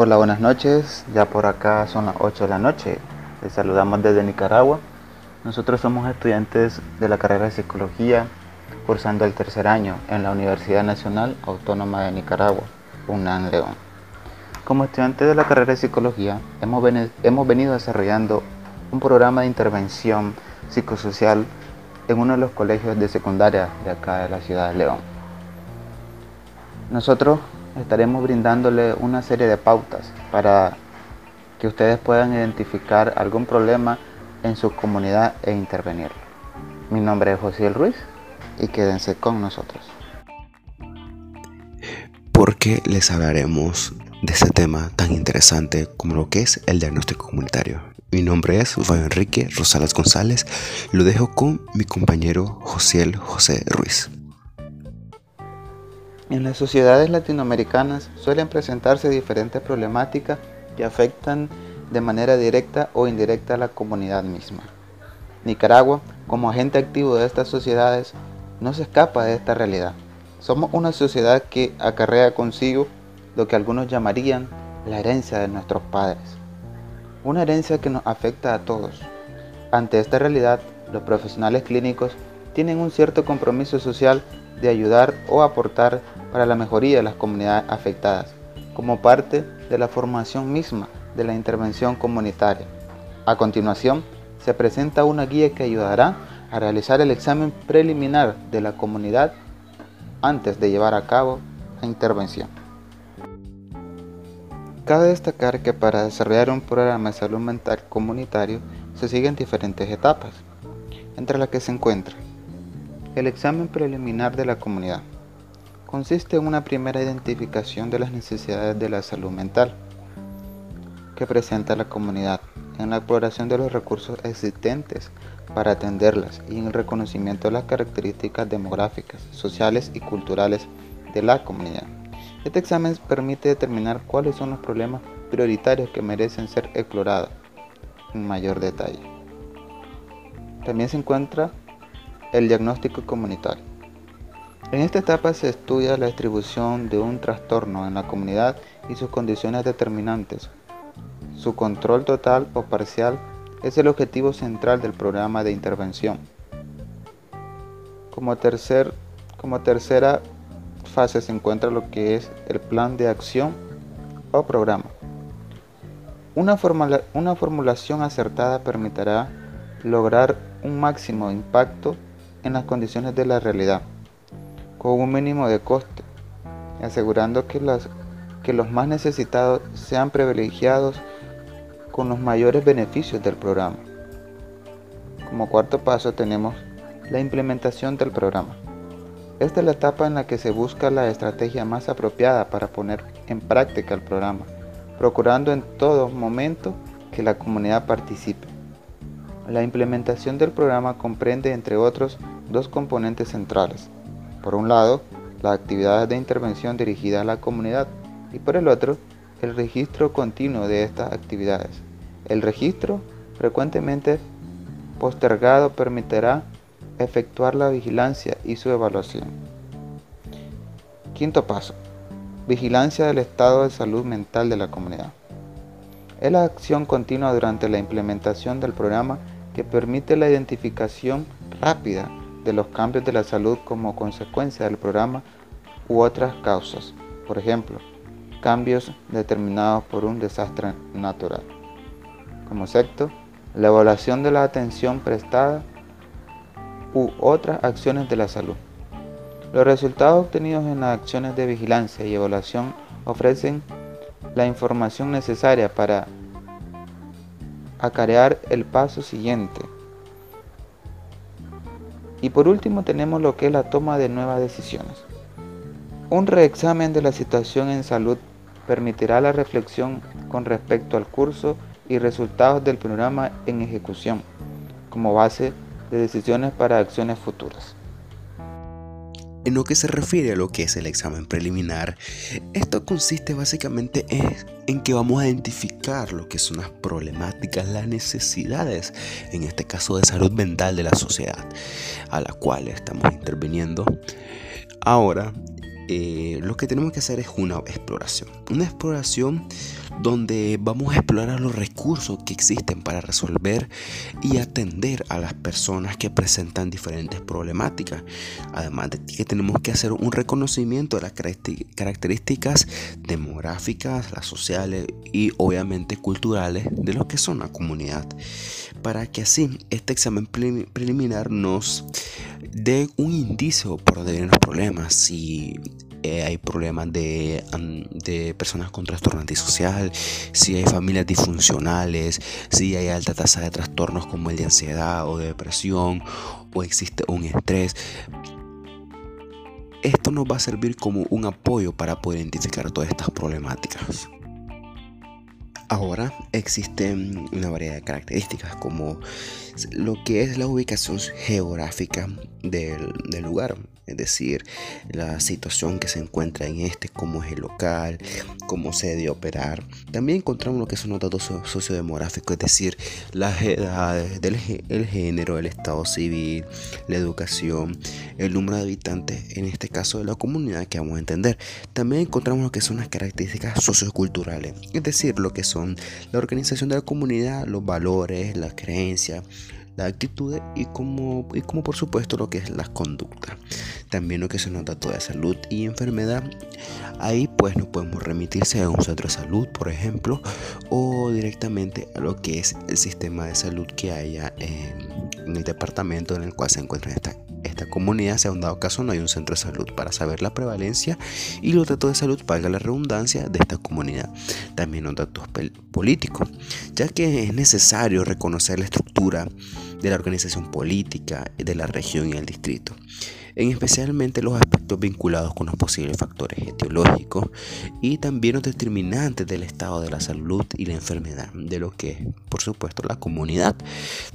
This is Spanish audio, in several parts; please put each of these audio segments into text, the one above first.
Hola, buenas noches. Ya por acá son las 8 de la noche. Les saludamos desde Nicaragua. Nosotros somos estudiantes de la carrera de psicología, cursando el tercer año en la Universidad Nacional Autónoma de Nicaragua, UNAM León. Como estudiantes de la carrera de psicología, hemos, hemos venido desarrollando un programa de intervención psicosocial en uno de los colegios de secundaria de acá de la ciudad de León. Nosotros estaremos brindándole una serie de pautas para que ustedes puedan identificar algún problema en su comunidad e intervenir. Mi nombre es José Ruiz y quédense con nosotros. Porque les hablaremos de este tema tan interesante como lo que es el diagnóstico comunitario. Mi nombre es Fabio Enrique Rosales González. Lo dejo con mi compañero José José Ruiz. En las sociedades latinoamericanas suelen presentarse diferentes problemáticas que afectan de manera directa o indirecta a la comunidad misma. Nicaragua, como agente activo de estas sociedades, no se escapa de esta realidad. Somos una sociedad que acarrea consigo lo que algunos llamarían la herencia de nuestros padres. Una herencia que nos afecta a todos. Ante esta realidad, los profesionales clínicos tienen un cierto compromiso social de ayudar o aportar para la mejoría de las comunidades afectadas, como parte de la formación misma de la intervención comunitaria. A continuación, se presenta una guía que ayudará a realizar el examen preliminar de la comunidad antes de llevar a cabo la intervención. Cabe destacar que para desarrollar un programa de salud mental comunitario se siguen diferentes etapas, entre las que se encuentra el examen preliminar de la comunidad consiste en una primera identificación de las necesidades de la salud mental que presenta la comunidad, en la exploración de los recursos existentes para atenderlas y en el reconocimiento de las características demográficas, sociales y culturales de la comunidad. Este examen permite determinar cuáles son los problemas prioritarios que merecen ser explorados en mayor detalle. También se encuentra el diagnóstico comunitario. En esta etapa se estudia la distribución de un trastorno en la comunidad y sus condiciones determinantes. Su control total o parcial es el objetivo central del programa de intervención. Como, tercer, como tercera fase se encuentra lo que es el plan de acción o programa. Una formulación acertada permitirá lograr un máximo impacto en las condiciones de la realidad, con un mínimo de coste, asegurando que, que los más necesitados sean privilegiados con los mayores beneficios del programa. Como cuarto paso tenemos la implementación del programa. Esta es la etapa en la que se busca la estrategia más apropiada para poner en práctica el programa, procurando en todo momento que la comunidad participe. La implementación del programa comprende, entre otros, dos componentes centrales. Por un lado, las actividades de intervención dirigidas a la comunidad y por el otro, el registro continuo de estas actividades. El registro, frecuentemente postergado, permitirá efectuar la vigilancia y su evaluación. Quinto paso. Vigilancia del estado de salud mental de la comunidad. Es la acción continua durante la implementación del programa que permite la identificación rápida de los cambios de la salud como consecuencia del programa u otras causas, por ejemplo, cambios determinados por un desastre natural. Como sexto, la evaluación de la atención prestada u otras acciones de la salud. Los resultados obtenidos en las acciones de vigilancia y evaluación ofrecen la información necesaria para acarear el paso siguiente. Y por último tenemos lo que es la toma de nuevas decisiones. Un reexamen de la situación en salud permitirá la reflexión con respecto al curso y resultados del programa en ejecución, como base de decisiones para acciones futuras. En lo que se refiere a lo que es el examen preliminar, esto consiste básicamente en, que vamos a identificar lo que son las problemáticas, las necesidades, en este caso de salud mental de la sociedad, a la cual estamos interviniendo. Ahora, eh, lo que tenemos que hacer es una exploración. Una exploración donde vamos a explorar los recursos que existen para resolver y atender a las personas que presentan diferentes problemáticas. Además de que tenemos que hacer un reconocimiento de las características demográficas, las sociales y obviamente culturales de lo que son la comunidad. Para que así este examen preliminar nos dé un indicio por donde vienen los problemas. Si eh, hay problemas de, de, personas con trastorno antisocial, si hay familias disfuncionales, si hay alta tasa de trastornos como el de ansiedad o de depresión, o existe un estrés. Esto nos va a servir como un apoyo para poder identificar todas estas problemáticas. Ahora existen una variedad de características como lo que es la ubicación geográfica del, lugar es decir, la situación que se encuentra en este, cómo es el local, cómo se debe operar. También encontramos lo que son los datos sociodemográficos, es decir, las edades, el género, el estado civil, la educación, el número de habitantes, en este caso de la comunidad que vamos a entender. También encontramos lo que son las características socioculturales, es decir, lo que son la organización de la comunidad, los valores, las creencias, las actitudes y como, y como por supuesto lo que es las conductas. También lo que son los datos de salud y enfermedad. Ahí pues nos podemos remitirse a un centro de salud, por ejemplo, o directamente a lo que es el sistema de salud que haya en, el departamento en el cual se encuentra esta, esta comunidad. Si un dado caso no hay un centro de salud para saber la prevalencia y los datos de salud, valga la redundancia, de esta comunidad. También los datos políticos, ya que es necesario reconocer la estructura de la organización política de la región y el distrito, en especialmente los aspectos vinculados con los posibles factores etiológicos y también los determinantes del estado de la salud y la enfermedad de lo que es, por supuesto, la comunidad.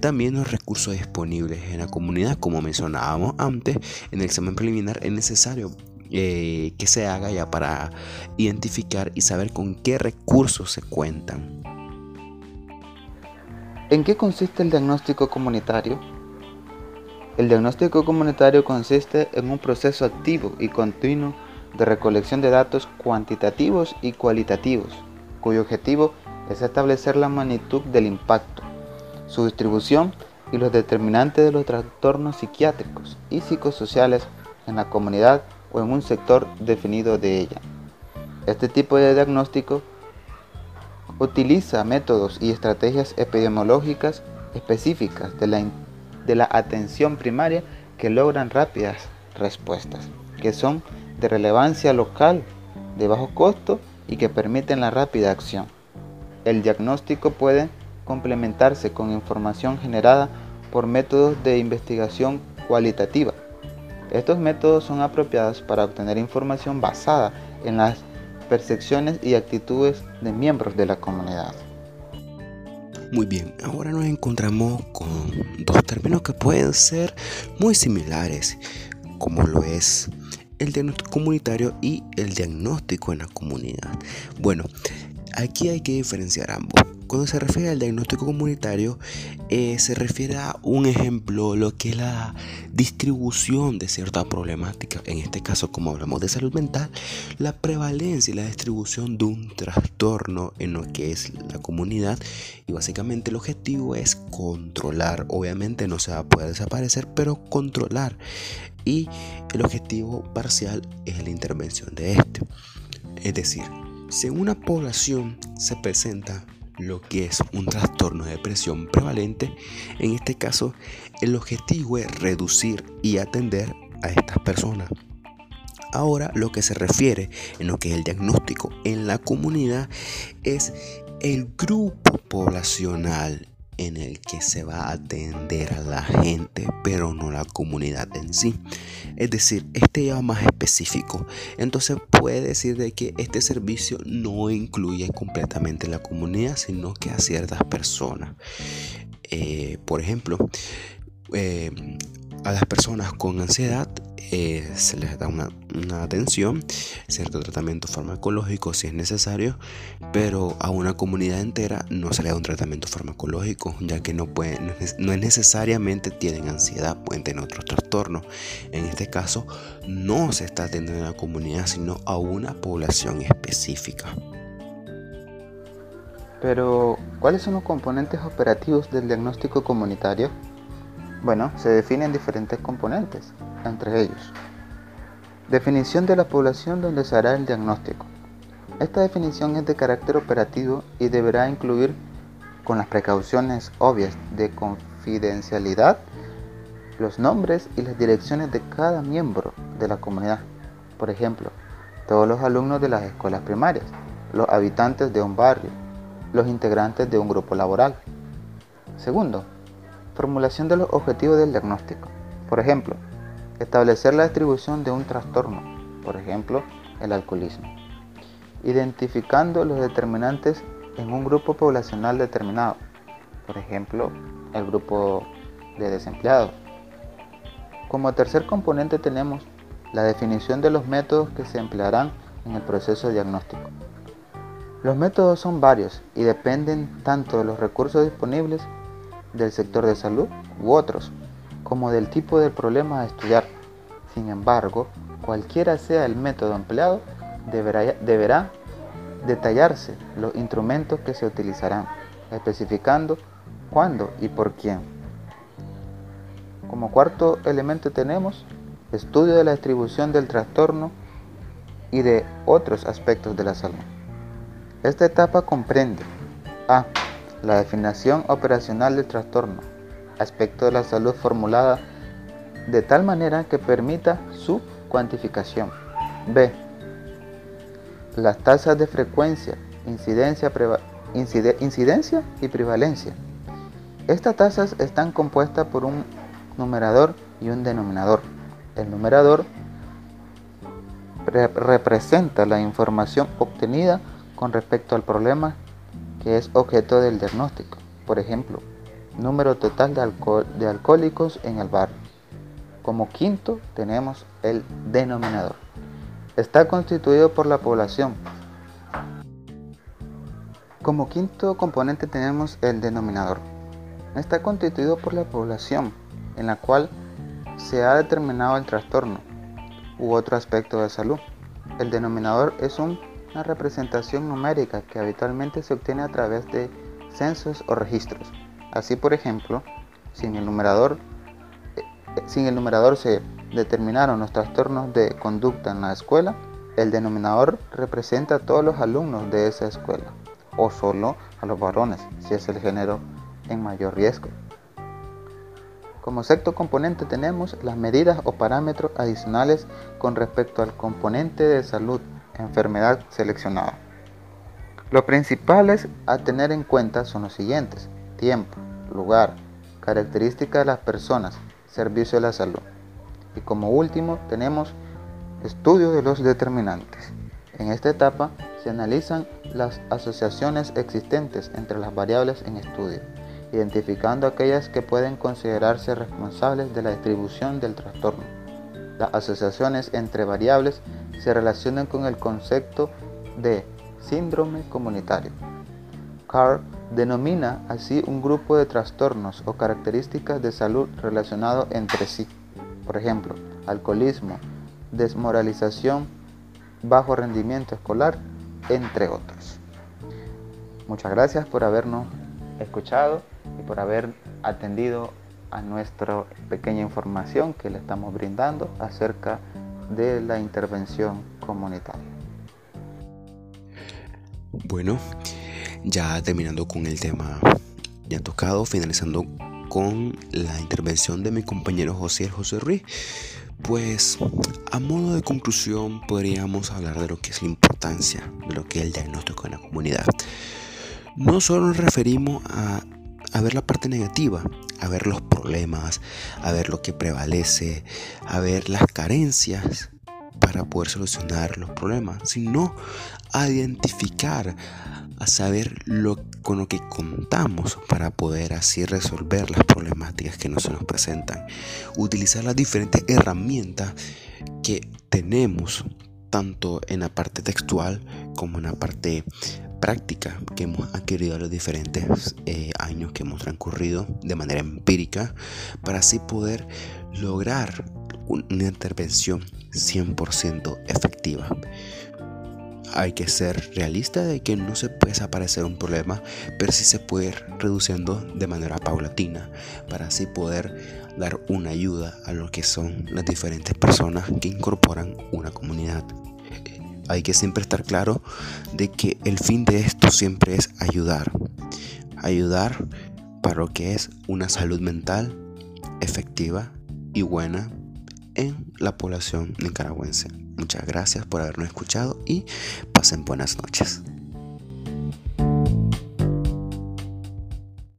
También los recursos disponibles en la comunidad, como mencionábamos antes, en el examen preliminar es necesario eh, que se haga ya para identificar y saber con qué recursos se cuentan. ¿En qué consiste el diagnóstico comunitario? El diagnóstico comunitario consiste en un proceso activo y continuo de recolección de datos cuantitativos y cualitativos, cuyo objetivo es establecer la magnitud del impacto, su distribución y los determinantes de los trastornos psiquiátricos y psicosociales en la comunidad o en un sector definido de ella. Este tipo de diagnóstico utiliza métodos y estrategias epidemiológicas específicas de la, de la atención primaria que logran rápidas respuestas, que son de relevancia local, de bajo costo y que permiten la rápida acción. El diagnóstico puede complementarse con información generada por métodos de investigación cualitativa. Estos métodos son apropiados para obtener información basada en las percepciones y actitudes de miembros de la comunidad. Muy bien, ahora nos encontramos con dos términos que pueden ser muy similares, como lo es el diagnóstico comunitario y el diagnóstico en la comunidad. Bueno, aquí hay que diferenciar ambos. Cuando se refiere al diagnóstico comunitario, eh, se refiere a un ejemplo, lo que es la distribución de cierta problemática, en este caso como hablamos de salud mental, la prevalencia y la distribución de un trastorno en lo que es la comunidad y básicamente el objetivo es controlar, obviamente no se va a poder desaparecer, pero controlar y el objetivo parcial es la intervención de este. Es decir, si una población se presenta lo que es un trastorno de depresión prevalente, en este caso el objetivo es reducir y atender a estas personas. Ahora lo que se refiere en lo que es el diagnóstico en la comunidad es el grupo poblacional en el que se va a atender a la gente, pero no la comunidad en sí. Es decir, este ya más específico. Entonces puede decir de que este servicio no incluye completamente la comunidad, sino que a ciertas personas. Eh, por ejemplo, eh, a las personas con ansiedad eh, se les da una, atención, cierto tratamiento farmacológico si es necesario, pero a una comunidad entera no se le da un tratamiento farmacológico, ya que no, pueden, no es necesariamente tienen ansiedad, pueden tener otros trastornos. En este caso, no se está atendiendo a la comunidad, sino a una población específica. Pero, ¿cuáles son los componentes operativos del diagnóstico comunitario? Bueno, se definen diferentes componentes, entre ellos. Definición de la población donde se hará el diagnóstico. Esta definición es de carácter operativo y deberá incluir, con las precauciones obvias de confidencialidad, los nombres y las direcciones de cada miembro de la comunidad. Por ejemplo, todos los alumnos de las escuelas primarias, los habitantes de un barrio, los integrantes de un grupo laboral. Segundo, formulación de los objetivos del diagnóstico. Por ejemplo, establecer la distribución de un trastorno, por ejemplo, el alcoholismo, identificando los determinantes en un grupo poblacional determinado, por ejemplo, el grupo de desempleados. Como tercer componente tenemos la definición de los métodos que se emplearán en el proceso diagnóstico. Los métodos son varios y dependen tanto de los recursos disponibles del sector de salud u otros, como del tipo de problema a estudiar. Sin embargo, cualquiera sea el método empleado, deberá, deberá detallarse los instrumentos que se utilizarán, especificando cuándo y por quién. Como cuarto elemento tenemos estudio de la distribución del trastorno y de otros aspectos de la salud. Esta etapa comprende A. La definición operacional del trastorno, aspecto de la salud formulada de tal manera que permita su cuantificación. B. Las tasas de frecuencia, incidencia, incidencia y prevalencia. Estas tasas están compuestas por un numerador y un denominador. El numerador representa la información obtenida con respecto al problema que es objeto del diagnóstico. Por ejemplo, número total de, de alcohólicos en el barrio. Como quinto tenemos el denominador. Está constituido por la población. Como quinto componente tenemos el denominador. Está constituido por la población en la cual se ha determinado el trastorno u otro aspecto de salud. El denominador es un una representación numérica que habitualmente se obtiene a través de censos o registros. Así, por ejemplo, si en el numerador, eh, si el numerador se determinaron los trastornos de conducta en la escuela, el denominador representa a todos los alumnos de esa escuela, o solo a los varones, si es el género en mayor riesgo. Como sexto componente tenemos las medidas o parámetros adicionales con respecto al componente de salud enfermedad seleccionada. Los principales a tener en cuenta son los siguientes. Tiempo, lugar, características de las personas, servicio de la salud. Y como último tenemos estudio de los determinantes. En esta etapa se analizan las asociaciones existentes entre las variables en estudio, identificando aquellas que pueden considerarse responsables de la distribución del trastorno. Las asociaciones entre variables se relacionan con el concepto de síndrome comunitario. Carr denomina así un grupo de trastornos o características de salud relacionados entre sí. Por ejemplo, alcoholismo, desmoralización, bajo rendimiento escolar, entre otros. Muchas gracias por habernos escuchado y por haber atendido a nuestra pequeña información que le estamos brindando acerca de la intervención comunitaria. Bueno, ya terminando con el tema ya tocado, finalizando con la intervención de mi compañero José José Ruiz, pues a modo de conclusión podríamos hablar de lo que es la importancia de lo que es el diagnóstico en la comunidad. No solo nos referimos a a ver la parte negativa, a ver los problemas, a ver lo que prevalece, a ver las carencias para poder solucionar los problemas, sino a identificar, a saber con lo que contamos para poder así resolver las problemáticas que no se nos presentan. Utilizar las diferentes herramientas que tenemos tanto en la parte textual como en la parte práctica que hemos adquirido en los diferentes eh, años que hemos transcurrido de manera empírica para así poder lograr una intervención 100% efectiva. Hay que ser realista de que no se puede desaparecer un problema, pero sí se puede ir reduciendo de manera paulatina para así poder dar una ayuda a lo que son las diferentes personas que incorporan una comunidad. Hay que siempre estar claro de que el fin de esto siempre es ayudar. Ayudar para lo que es una salud mental efectiva y buena en la población nicaragüense. Muchas gracias por habernos escuchado y pasen buenas noches.